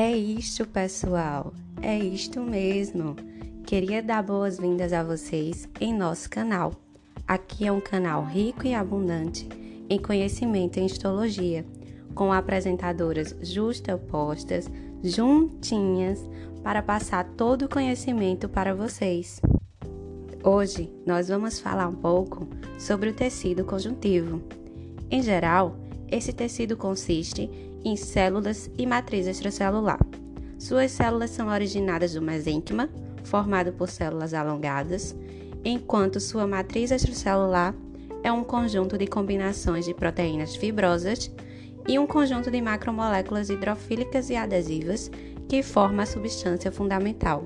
É isto, pessoal. É isto mesmo. Queria dar boas-vindas a vocês em nosso canal. Aqui é um canal rico e abundante em conhecimento em histologia, com apresentadoras justapostas, juntinhas, para passar todo o conhecimento para vocês. Hoje nós vamos falar um pouco sobre o tecido conjuntivo. Em geral, esse tecido consiste em células e matriz extracelular. Suas células são originadas do mesênquima, formado por células alongadas, enquanto sua matriz extracelular é um conjunto de combinações de proteínas fibrosas e um conjunto de macromoléculas hidrofílicas e adesivas que forma a substância fundamental.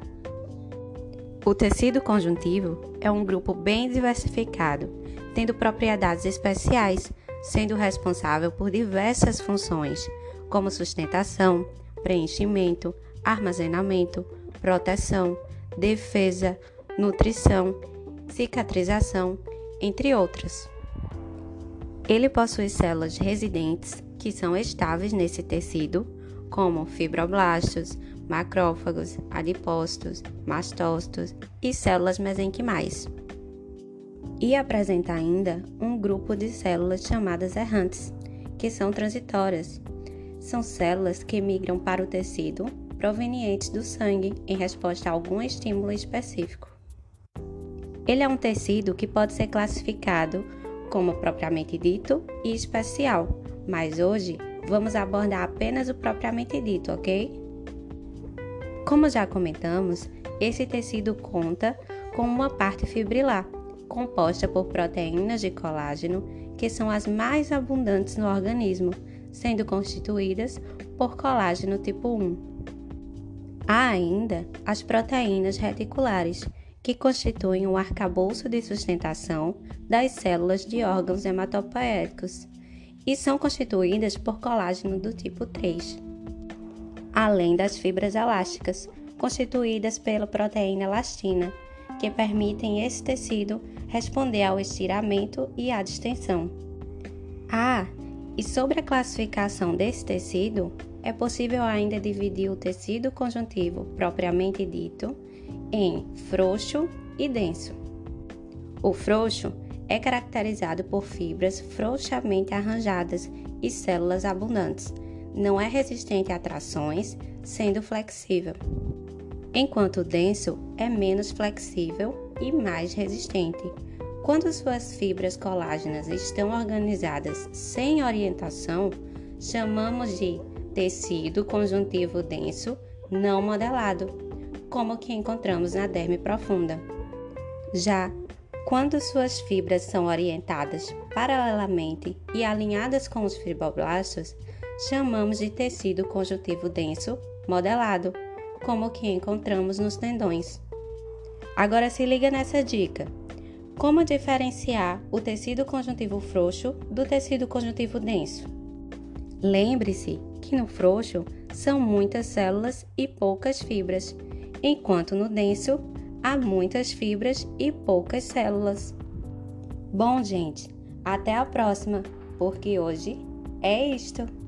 O tecido conjuntivo é um grupo bem diversificado, tendo propriedades especiais, sendo responsável por diversas funções, como sustentação, preenchimento, armazenamento, proteção, defesa, nutrição, cicatrização, entre outras. Ele possui células residentes que são estáveis nesse tecido, como fibroblastos, macrófagos, adipócitos, mastócitos e células mesenquimais. E apresenta ainda um grupo de células chamadas errantes, que são transitórias. São células que migram para o tecido provenientes do sangue em resposta a algum estímulo específico. Ele é um tecido que pode ser classificado como propriamente dito e especial, mas hoje vamos abordar apenas o propriamente dito, ok? Como já comentamos, esse tecido conta com uma parte fibrilar, composta por proteínas de colágeno, que são as mais abundantes no organismo, sendo constituídas por colágeno tipo 1. Há ainda as proteínas reticulares, que constituem o arcabouço de sustentação das células de órgãos hematopoéticos e são constituídas por colágeno do tipo 3 além das fibras elásticas, constituídas pela proteína elastina, que permitem esse tecido responder ao estiramento e à distensão. Ah, e sobre a classificação desse tecido, é possível ainda dividir o tecido conjuntivo propriamente dito em frouxo e denso. O frouxo é caracterizado por fibras frouxamente arranjadas e células abundantes, não é resistente a trações, sendo flexível, enquanto o denso é menos flexível e mais resistente. Quando suas fibras colágenas estão organizadas sem orientação, chamamos de tecido conjuntivo denso não modelado, como o que encontramos na derme profunda. Já quando suas fibras são orientadas paralelamente e alinhadas com os fibroblastos, chamamos de tecido conjuntivo denso modelado, como o que encontramos nos tendões. Agora se liga nessa dica. Como diferenciar o tecido conjuntivo frouxo do tecido conjuntivo denso? Lembre-se que no frouxo são muitas células e poucas fibras, enquanto no denso há muitas fibras e poucas células. Bom, gente, até a próxima, porque hoje é isto.